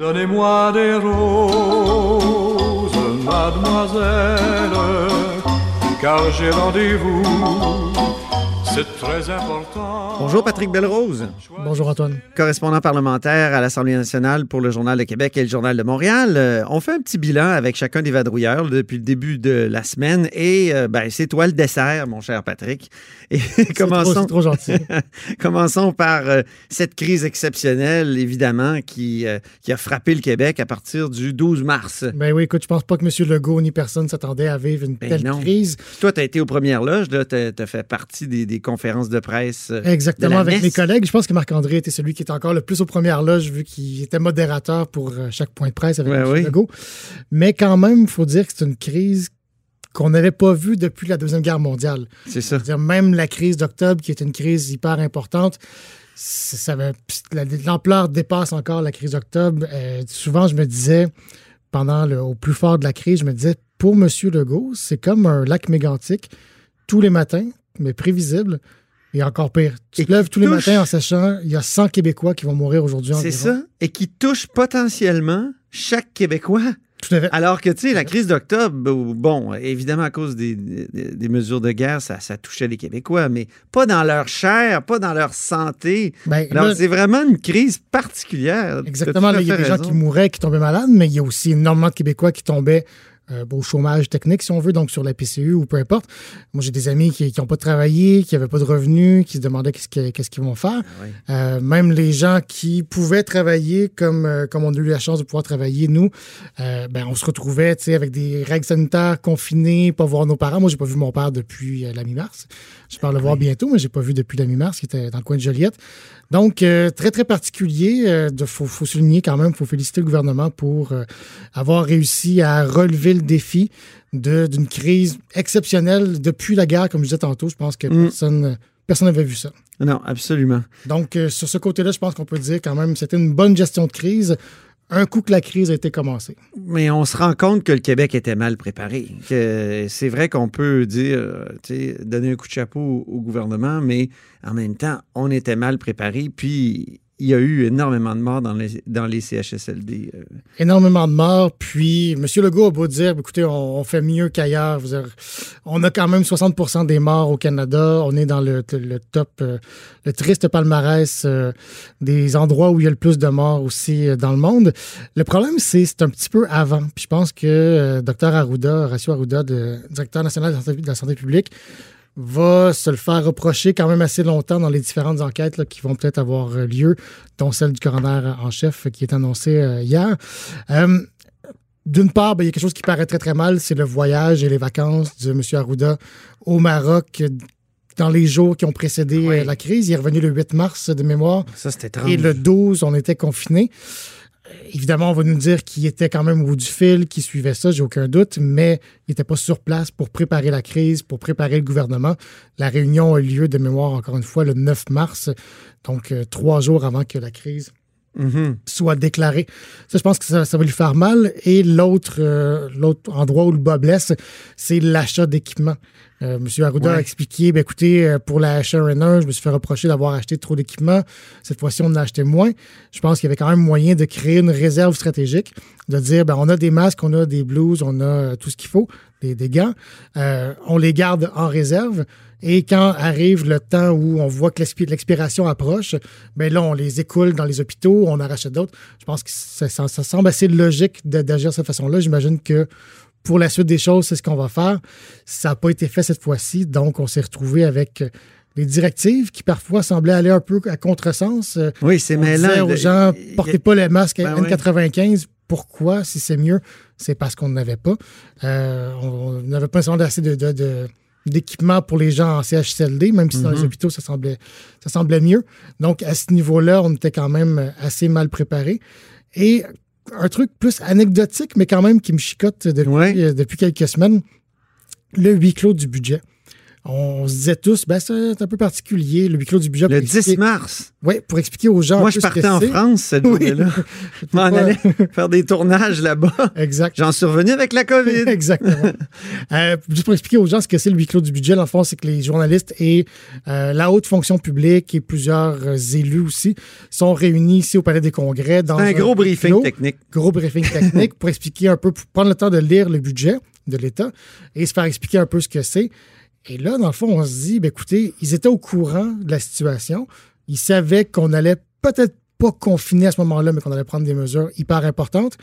Donnez-moi des roses, mademoiselle, car j'ai rendez-vous. C'est très important. Bonjour Patrick Belrose. Bonjour Antoine. Correspondant parlementaire à l'Assemblée nationale pour le Journal de Québec et le Journal de Montréal. Euh, on fait un petit bilan avec chacun des vadrouilleurs depuis le début de la semaine et euh, ben, c'est toi le dessert, mon cher Patrick. Et commençons, trop, trop gentil. commençons par euh, cette crise exceptionnelle, évidemment, qui, qui a frappé le Québec à partir du 12 mars. Ben oui, écoute, je pense pas que M. Legault ni personne s'attendait à vivre une ben telle crise. Toi, tu as été aux premières loges, tu as, fait partie des conférences de presse. Euh, Exactement, avec mes collègues. Je pense que Marc-André était celui qui était encore le plus aux premières loges, vu qu'il était modérateur pour euh, chaque point de presse avec M. Legault. Mais quand même, il faut dire que c'est une crise qu'on n'avait pas vue depuis la Deuxième Guerre mondiale. C'est ça. -dire même la crise d'octobre, qui est une crise hyper importante, l'ampleur dépasse encore la crise d'octobre. Euh, souvent, je me disais, pendant le, au plus fort de la crise, je me disais, pour M. Legault, c'est comme un lac mégantique. Tous les matins, mais prévisible. Et encore pire. Tu te lèves tous les matins en sachant il y a 100 Québécois qui vont mourir aujourd'hui. C'est ça. Et qui touche potentiellement chaque Québécois. Tout à fait. Alors que, tu sais, la crise d'octobre, bon, évidemment, à cause des, mesures de guerre, ça, ça, touchait les Québécois, mais pas dans leur chair, pas dans leur santé. Ben, Alors, c'est vraiment une crise particulière. Exactement. il y a des gens qui mouraient, qui tombaient malades, mais il y a aussi énormément de Québécois qui tombaient euh, au chômage technique, si on veut, donc sur la PCU ou peu importe. Moi, j'ai des amis qui n'ont pas travaillé, qui n'avaient pas de revenus, qui se demandaient qu'est-ce qu'ils vont faire. Ah euh, même les gens qui pouvaient travailler, comme, euh, comme on a eu la chance de pouvoir travailler, nous, ben, on se retrouvait avec des règles sanitaires confinées, pas voir nos parents. Moi, j'ai pas vu mon père depuis la mi-mars. Je parle le voir bientôt, mais j'ai pas vu depuis la mi-mars, qui était dans le coin de Joliette. Donc, très, très particulier. Il faut, faut, souligner quand même, il faut féliciter le gouvernement pour avoir réussi à relever le défi d'une crise exceptionnelle depuis la guerre, comme je disais tantôt. Je pense que mm. personne personne n'avait vu ça. Non, absolument. Donc, euh, sur ce côté-là, je pense qu'on peut dire quand même c'était une bonne gestion de crise un coup que la crise a été commencée. Mais on se rend compte que le Québec était mal préparé. c'est vrai qu'on peut dire, donner un coup de chapeau au, gouvernement, mais en même temps, on était mal préparé. Puis il y a eu énormément de morts dans les, dans les CHSLD. Euh. Énormément de morts. Puis, M. Legault a beau dire, écoutez, on, fait mieux qu'ailleurs. On a quand même 60% des morts au Canada. On est dans le, top, euh, le triste palmarès euh, des endroits où il y a le plus de morts aussi dans le monde. Le problème, c'est c'est un petit peu avant. Puis je pense que Dr Arruda, Horacio Arruda, le directeur national de la santé publique, va se le faire reprocher quand même assez longtemps dans les différentes enquêtes qui vont peut-être avoir euh, lieu, dont celle du coroner en chef qui est annoncée euh, hier. Euh, d'une part, ben, il y a quelque chose qui paraît très très mal, c'est le voyage et les vacances de M. Arruda au Maroc dans les jours qui ont précédé la crise. Il est revenu le 8 mars de mémoire. Ça, c'était Et le 12, on était confinés évidemment, on va nous dire qu'il était quand même au bout du fil, qu'il suivait ça, j'ai aucun doute, mais il n'était pas sur place pour préparer la crise, pour préparer le gouvernement. La réunion a eu lieu de mémoire, encore une fois, le 9 mars, donc euh, trois jours avant que la crise mm-hmm. soit déclarée. Ça, je pense que ça, va lui faire mal. Et l'autre euh, l'autre endroit où le bas blesse, c'est l'achat d'équipements. Euh, Monsieur Arruda a expliqué, ben, écoutez, euh, pour la HR1, je me suis fait reprocher d'avoir acheté trop d'équipements. Cette fois-ci, on en a acheté moins. Je pense qu'il y avait quand même moyen de créer une réserve stratégique, de dire, ben, on a des masques, on a des blouses, on a tout ce qu'il faut, des, des gants. on les garde en réserve. Et quand arrive le temps où on voit que l'expiration approche, ben là, on les écoule dans les hôpitaux, on en rachète d'autres. Je pense que ça, ça semble assez logique d'agir de cette façon-là. J'imagine que pour la suite des choses, c'est ce qu'on va faire. Ça n'a pas été fait cette fois-ci, donc on s'est retrouvé avec des directives qui parfois semblaient aller un peu à contresens. Oui, c'est mêlant. aux gens, portez pas le masque ben N95. Pourquoi, si c'est mieux? C'est parce qu'on n'avait pas. Euh, on n'avait pas assez de, de, d'équipement pour les gens en CHSLD, même si dans les mm-hmm. hôpitaux, ça semblait, ça semblait mieux. Donc, à ce niveau-là, on était quand même assez mal préparé. Et un truc plus anecdotique, mais quand même qui me chicote depuis, euh, depuis quelques semaines. Le huis clos du budget. On se disait tous, ben, c'est un peu particulier, le huis clos du budget. Le 10 mars. Oui, pour expliquer aux gens. Moi, je partais en France cette journée-là. je m'en allais faire des tournages là-bas. Exact. J'en suis revenu avec la COVID. Exactement. euh, juste pour expliquer aux gens ce que c'est le huis clos du budget, le fond, c'est que les journalistes et euh, la haute fonction publique et plusieurs élus aussi sont réunis ici au Palais des Congrès. dans un, un gros briefing clos, technique. Gros briefing technique pour expliquer un peu, pour prendre le temps de lire le budget de l'État et se faire expliquer un peu ce que c'est. Et là, dans le fond, on se dit, ben, écoutez, ils étaient au courant de la situation. Ils savaient qu'on allait peut-être pas confiner à ce moment-là, mais qu'on allait prendre des mesures hyper importantes.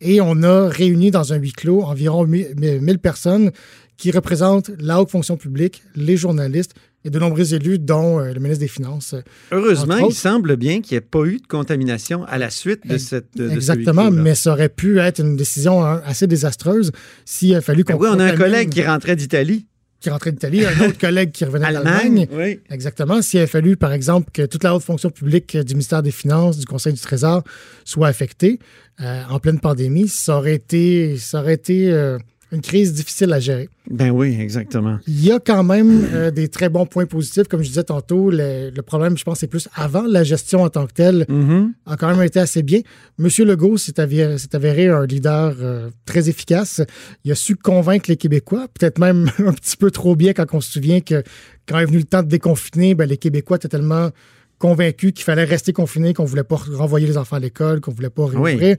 Et on a réuni dans un huis clos environ 1000 personnes qui représentent la haute fonction publique, les journalistes et de nombreux élus, dont euh, le ministre des Finances. Heureusement, il semble bien qu'il n'y ait pas eu de contamination à la suite de cette. De Exactement, ce mais ça aurait pu être une décision hein, assez désastreuse s'il a fallu qu'on. Ben oui, on a un collègue qui rentrait d'Italie qui rentrait d'Italie, un autre collègue qui revenait d'Allemagne. Oui. Exactement. S'il avait fallu, par exemple, que toute la haute fonction publique du ministère des Finances, du Conseil du Trésor soit affectée euh, en pleine pandémie, ça aurait été, ça aurait été euh, une crise difficile à gérer. Ben oui, exactement. Il y a quand même euh, des très bons points positifs. Comme je disais tantôt, le, le problème, je pense, c'est plus avant la gestion en tant que telle mm-hmm. a quand même été assez bien. Monsieur Legault s'est avéré, avéré, un leader euh, très efficace. Il a su convaincre les Québécois, peut-être même un petit peu trop bien quand on se souvient que quand est venu le temps de déconfiner, ben, les Québécois étaient tellement convaincu qu'il fallait rester confiné, qu'on voulait pas renvoyer les enfants à l'école, qu'on voulait pas réouvrir.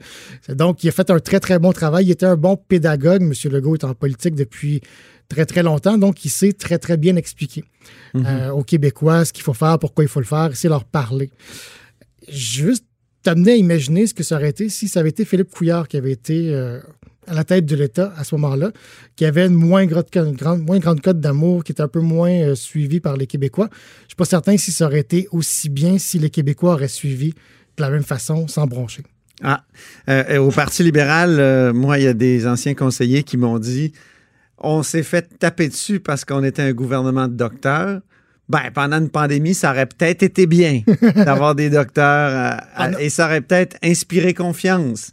Oui. Donc, il a fait un très, très bon travail. Il était un bon pédagogue. M. Legault est en politique depuis très, très longtemps, donc il sait très, très bien expliquer mm -hmm. euh, aux Québécois ce qu'il faut faire, pourquoi il faut le faire, c'est leur parler. Juste t'amener à imaginer ce que ça aurait été si ça avait été Philippe Couillard qui avait été euh, à la tête de l'État à ce moment-là, qui avait une moins grande, grande, moins grande cote d'amour, qui était un peu moins euh, suivi par les Québécois. Je ne suis pas certain si ça aurait été aussi bien si les Québécois auraient suivi de la même façon, sans broncher. Ah, euh, au Parti libéral, euh, moi, il y a des anciens conseillers qui m'ont dit on s'est fait taper dessus parce qu'on était un gouvernement de docteurs. Ben, pendant une pandémie, ça aurait peut-être été bien d'avoir des docteurs à, et ça aurait peut-être inspiré confiance.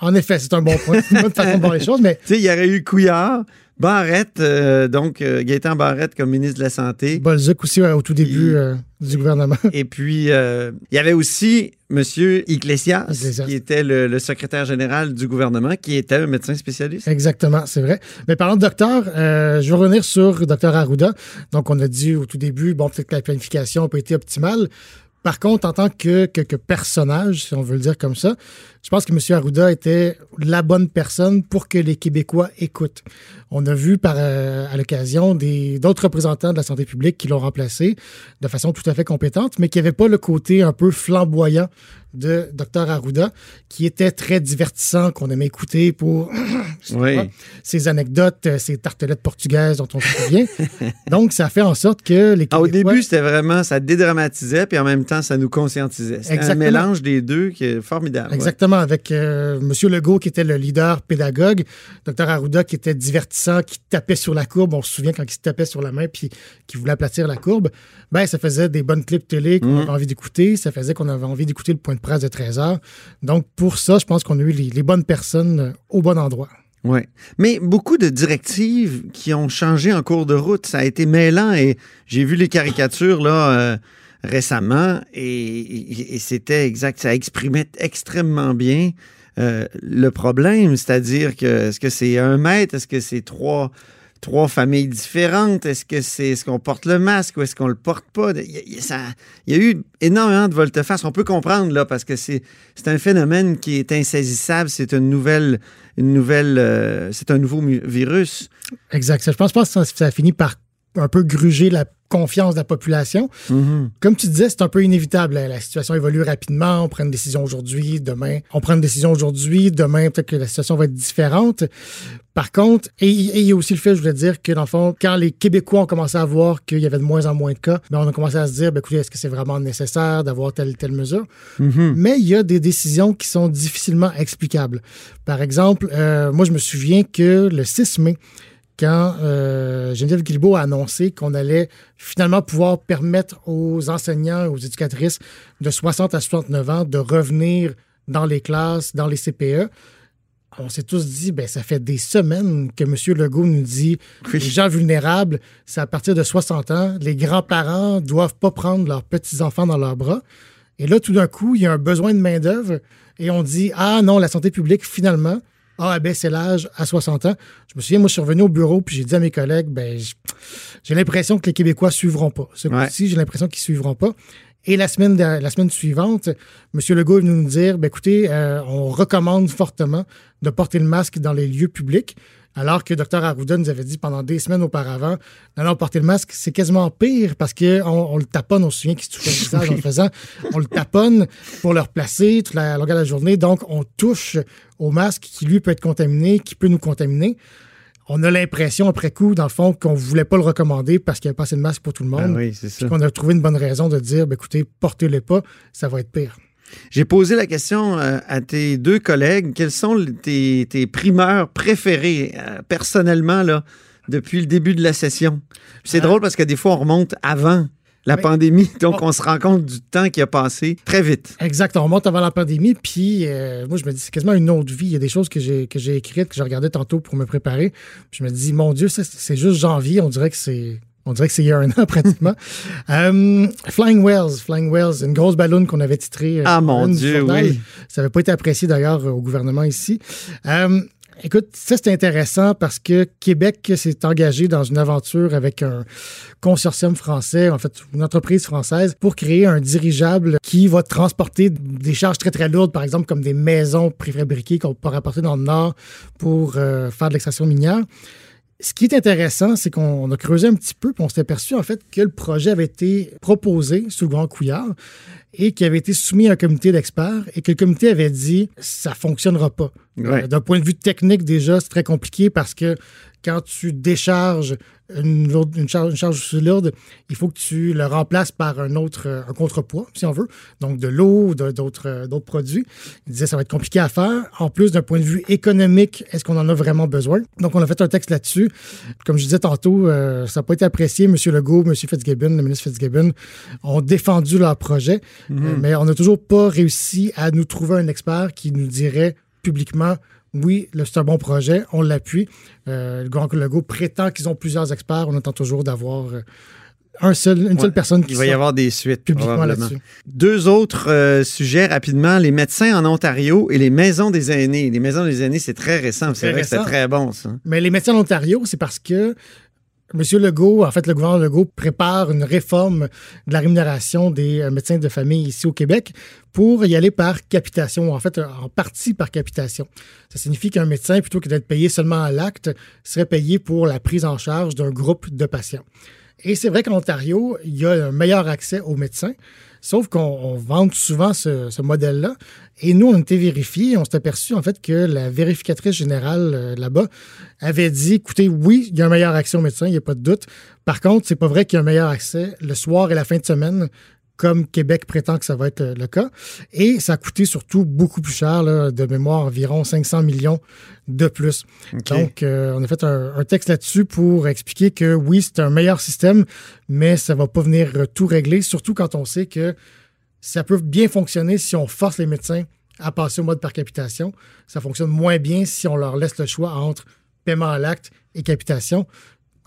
En effet, c'est un bon point. C'est une bonne façon de voir les choses, mais. Tu sais, il y aurait eu Couillard, Barrette, euh, donc euh, Gaétan Barrette comme ministre de la Santé. Bolzuc aussi euh, au tout début et, du gouvernement. Et puis, il y avait aussi M. Iglesias, Iglesias, qui était le, le, secrétaire général du gouvernement, qui était un médecin spécialiste. Exactement, c'est vrai. Mais parlant de docteur, je vais revenir sur Dr Arruda. Donc, on a dit au tout début, bon, peut-être que la planification n'a pas été optimale. Par contre, en tant que, que, que, personnage, si on veut le dire comme ça, je pense que M. Arruda était la bonne personne pour que les Québécois écoutent. On a vu par, euh, à l'occasion d'autres représentants de la santé publique qui l'ont remplacé de façon tout à fait compétente, mais qui n'avaient pas le côté un peu flamboyant de Dr Arruda, qui était très divertissant, qu'on aimait écouter pour oui. pas, ses anecdotes, ses tartelettes portugaises dont on se souvient. Donc, ça fait en sorte que les Québécois... Ah, au début, c'était vraiment, ça dédramatisait, puis en même temps, ça nous conscientisait. C'était un mélange des deux qui est formidable. Exactement, ouais. avec euh, M. Legault qui était le leader pédagogue, Dr Arruda qui était divertissant, qui tapait sur la courbe. On se souvient quand il se tapait sur la main puis qui voulait aplatir la courbe. Ben, ça faisait des bonnes clips télé qu'on mmh. avait envie d'écouter. Ça faisait qu'on avait envie d'écouter le point de presse de 13 heures. Donc, pour ça, je pense qu'on a eu les, bonnes personnes au bon endroit. Oui. Mais beaucoup de directives qui ont changé en cours de route, ça a été mêlant et j'ai vu les caricatures là euh, récemment et c'était exact, ça exprimait extrêmement bien euh, le problème, c'est-à-dire que est-ce que c'est un mètre, est-ce que c'est trois trois familles différentes? Est-ce que c'est est-ce qu'on porte le masque ou est-ce qu'on le porte pas? Il y, a, eu énormément de volte-face. On peut comprendre là parce que c'est un phénomène qui est insaisissable. C'est une nouvelle une nouvelle euh, c'est un nouveau virus. Exact. Je pense pas que ça, ça a fini par un peu gruger la confiance de la population. Mm -hmm. Comme tu disais, c'est un peu inévitable. La situation évolue rapidement. On prend une décision aujourd'hui, demain. On prend une décision aujourd'hui, demain, peut-être que la situation va être différente. Par contre, et, il y a aussi le fait, je voulais dire, que dans le fond, quand les Québécois ont commencé à voir qu'il y avait de moins en moins de cas, ben on a commencé à se dire, ben, écoutez, est-ce que c'est vraiment nécessaire d'avoir telle telle mesure? Mm -hmm. Mais il y a des décisions qui sont difficilement explicables. Par exemple, euh, moi, je me souviens que le 6 mai, quand euh, Geneviève Guilbeault a annoncé qu'on allait finalement pouvoir permettre aux enseignants, aux éducatrices de 60 à 69 ans de revenir dans les classes, dans les CPE. on s'est tous dit, ben, ça fait des semaines que M. Legault nous dit les gens vulnérables, c'est à partir de 60 ans, les grands-parents doivent pas prendre leurs petits-enfants dans leurs bras. Et là, tout d'un coup, il y a un besoin de main-d'œuvre et on dit, ah non, la santé publique, finalement, a abaissé l'âge à 60 ans. Je me souviens, moi, je suis revenu au bureau puis j'ai dit à mes collègues, ben, j'ai l'impression que les Québécois suivront pas. Ce coup-ci, j'ai l'impression qu'ils suivront pas. Et la semaine, la semaine suivante, M. Legault est venu nous dire ben, écoutez, euh, on recommande fortement de porter le masque dans les lieux publics. Alors que Dr. Arruda nous avait dit pendant des semaines auparavant, non, non, porter le masque, c'est quasiment pire parce qu'on on le taponne, on se souvient qu'il se touchait le visage en le faisant, on le taponne pour le replacer toute la longueur de la journée. Donc, on touche au masque qui, lui, peut être contaminé, qui peut nous contaminer on a l'impression, après coup, dans le fond, qu'on ne voulait pas le recommander parce qu'il n'y avait pas assez de masque pour tout le monde. Ben oui, c'est ça. qu'on a trouvé une bonne raison de dire, ben, écoutez, portez-le pas, ça va être pire. J'ai posé la question euh, à tes deux collègues. Quels sont tes, primeurs préférés, euh, personnellement, là, depuis le début de la session? C'est euh, drôle parce que des fois, on remonte avant la pandémie. Donc, oh. on se rend compte du temps qui a passé très vite. Exact. On remonte avant la pandémie. Puis, euh, moi, je me dis, c'est quasiment une autre vie. Il y a des choses que j'ai, que j'ai écrites, que je regardais tantôt pour me préparer. je me dis, mon Dieu, c'est juste janvier. On dirait que c'est. On dirait que c'est il y a un an pratiquement. Euh, Flying Wells, Flying Wells, une grosse ballonne qu'on avait titrée. Euh, ah mon Dieu, oui. Ça n'avait pas été apprécié d'ailleurs au gouvernement ici. Écoute, ça c'est intéressant parce que Québec s'est engagé dans une aventure avec un consortium français, en fait une entreprise française, pour créer un dirigeable qui va transporter des charges très très lourdes, par exemple comme des maisons préfabriquées qu'on peut rapporter dans le nord pour euh, faire de l'extraction minière. Ce qui est intéressant, c'est qu'on a creusé un petit peu, puis on s'est aperçu en fait que le projet avait été proposé sous le grand couillard et qui avait été soumis à un comité d'experts et que le comité avait dit ça fonctionnera pas. Euh, d'un point de vue technique déjà, c'est très compliqué parce que quand tu décharges une, une, charge, une charge lourde, il faut que tu le remplaces par un autre euh, un contrepoids, si on veut, donc de l'eau, d'autres euh, d'autres produits. Il disait ça va être compliqué à faire. En plus, d'un point de vue économique, est-ce qu'on en a vraiment besoin? Donc, on a fait un texte là-dessus. Comme je disais tantôt, euh, ça n'a pas été apprécié. M. Legault, M. Fitzgibbon, le ministre Fitzgibbon ont défendu leur projet, mhm. mais on n'a toujours pas réussi à nous trouver un expert qui nous dirait publiquement oui, c'est un bon projet, on l'appuie. Euh, le Grand Legault prétend qu'ils ont plusieurs experts. On attend toujours d'avoir euh, un seul, une seule personne qui Il va y avoir des suites, publiquement là-dessus. Deux autres euh, sujets rapidement. Les médecins en Ontario et les maisons des aînés. Les maisons des aînés, c'est très récent. C'est vrai que c'est très bon, ça. Mais les médecins en Ontario, c'est parce que Monsieur Legault, en fait, le gouvernement Legault prépare une réforme de la rémunération des euh, médecins de famille ici au Québec pour y aller par capitation, en fait, en partie par capitation. Ça signifie qu'un médecin, plutôt que d'être payé seulement à l'acte, serait payé pour la prise en charge d'un groupe de patients. Et c'est vrai qu'en Ontario, il y a un meilleur accès aux médecins. Sauf qu'on vante souvent ce, modèle-là. Et nous, on été vérifiés. On s'est aperçu, en fait, que la vérificatrice générale euh, là-bas avait dit écoutez, oui, il y a un meilleur accès aux médecins, il n'y a pas de doute. Par contre, c'est pas vrai qu'il y a un meilleur accès le soir et la fin de semaine comme Québec prétend que ça va être le cas. Et ça a coûté surtout beaucoup plus cher, de mémoire, environ 500 millions de plus. Donc, euh, on a fait un, texte là-dessus pour expliquer que oui, c'est un meilleur système, mais ça ne va pas venir tout régler, surtout quand on sait que ça peut bien fonctionner si on force les médecins à passer au mode par capitation. Ça fonctionne moins bien si on leur laisse le choix entre paiement à l'acte et capitation.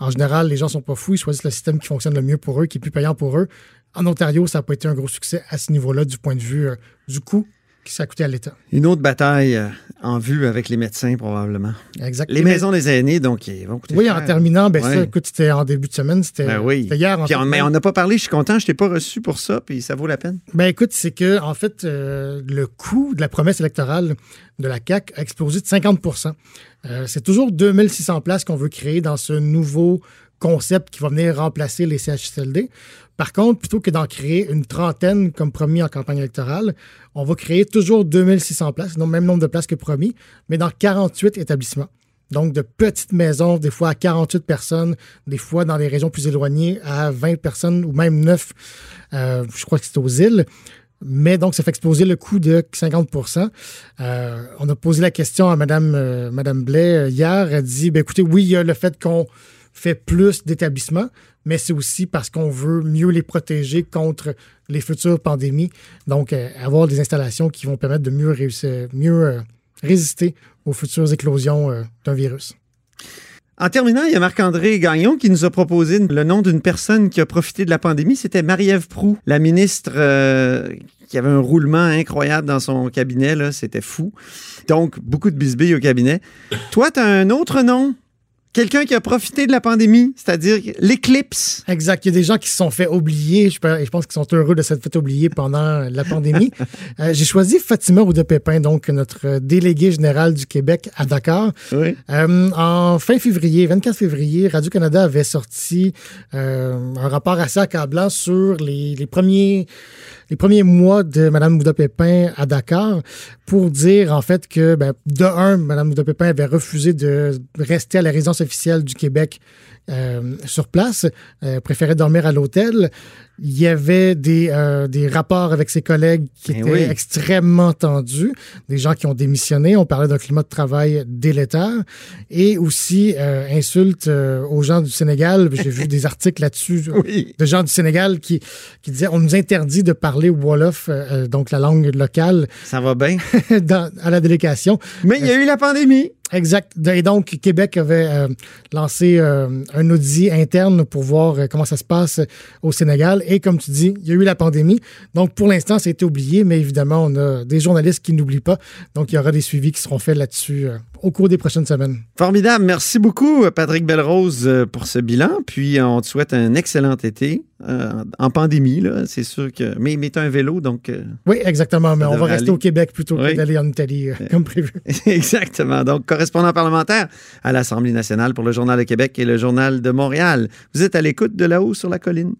En général, les gens sont pas fous, ils choisissent le système qui fonctionne le mieux pour eux, qui est plus payant pour eux. En Ontario, ça n'a pas été un gros succès à ce niveau-là du point de vue euh, du coût qui s'est coûté à l'État. Une autre bataille euh, en vue avec les médecins, probablement. Exactement. Les maisons des aînés, donc, ils vont coûter Oui, en terminant, ben ça, écoute, c'était en début de semaine, c'était ben oui. hier. En mais on n'a pas parlé, je suis content, je t'ai pas reçu pour ça, puis ça vaut la peine. Ben écoute, c'est que, en fait, euh, le coût de la promesse électorale de la CAQ a explosé de 50% C'est toujours 2600 places qu'on veut créer dans ce nouveau concept qui va venir remplacer les CHSLD. Par contre, plutôt que d'en créer une trentaine comme promis en campagne électorale, on va créer toujours 2600 places, non même nombre de places que promis, mais dans 48 établissements. Donc, de petites maisons, des fois à 48 personnes, des fois dans les régions plus éloignées à 20 personnes ou même 9. Euh, je crois que c'est aux îles. Mais donc, ça fait exploser le coût de 50% euh, On a posé la question à Mme, euh, Madame Blais hier. Elle dit ben, écoutez, oui, il y a le fait qu'on fait plus d'établissements, mais c'est aussi parce qu'on veut mieux les protéger contre les futures pandémies. Donc, euh, avoir des installations qui vont permettre de mieux euh, résister aux futures éclosions euh, d'un virus. En terminant, il y a Marc-André Gagnon qui nous a proposé le nom d'une personne qui a profité de la pandémie. C'était Marie-Ève Proux, la ministre qui avait un roulement incroyable dans son cabinet. C'était fou. Donc, beaucoup de bisbilles au cabinet. Toi, tu as un autre nom? Quelqu'un qui a profité de la pandémie, c'est-à-dire l'éclipse. Exact. Il y a des gens qui se sont fait oublier. Je, pense qu'ils sont heureux de s'être fait oublier pendant la pandémie. Euh, j'ai choisi Fatima Oudepépin, donc notre déléguée générale du Québec à Dakar. Oui. Euh, en fin février, 24 février, Radio-Canada avait sorti euh, un rapport assez accablant sur les, les premiers les premiers mois de Mme Mouda Pépin à Dakar pour dire en fait que, ben, de un, Mme Mouda Pépin avait refusé de rester à la résidence officielle du Québec euh, sur place, euh, préférait dormir à l'hôtel. Il y avait des, euh, des rapports avec ses collègues qui Eh étaient oui. extrêmement tendus, des gens qui ont démissionné. On parlait d'un climat de travail délétère et aussi euh, insultes euh, aux gens du Sénégal. J'ai vu des articles là-dessus Oui. de gens du Sénégal qui, qui disaient on nous interdit de parler Wolof, donc la langue locale, Ça va bien? dans- à la délégation. Mais il y a eu la pandémie. Exact. Et donc, Québec avait euh, lancé euh, un audit interne pour voir euh, comment ça se passe au Sénégal. Et comme tu dis, il y a eu la pandémie. Donc, pour l'instant, ça a été oublié, mais évidemment, on a des journalistes qui n'oublient pas. Donc, il y aura des suivis qui seront faits là-dessus euh, au cours des prochaines semaines. Formidable. Merci beaucoup, Patrick Belrose, euh, pour ce bilan. Puis, euh, on te souhaite un excellent été euh, en pandémie. là. C'est sûr que. Mais, mais tu as un vélo, donc. euh, Oui, exactement. Mais on va rester aller. au Québec plutôt que d'aller en Italie, comme prévu. Exactement. Donc, correspondant parlementaire à l'Assemblée nationale pour le Journal de Québec et le Journal de Montréal. Vous êtes à l'écoute de là-haut sur la colline.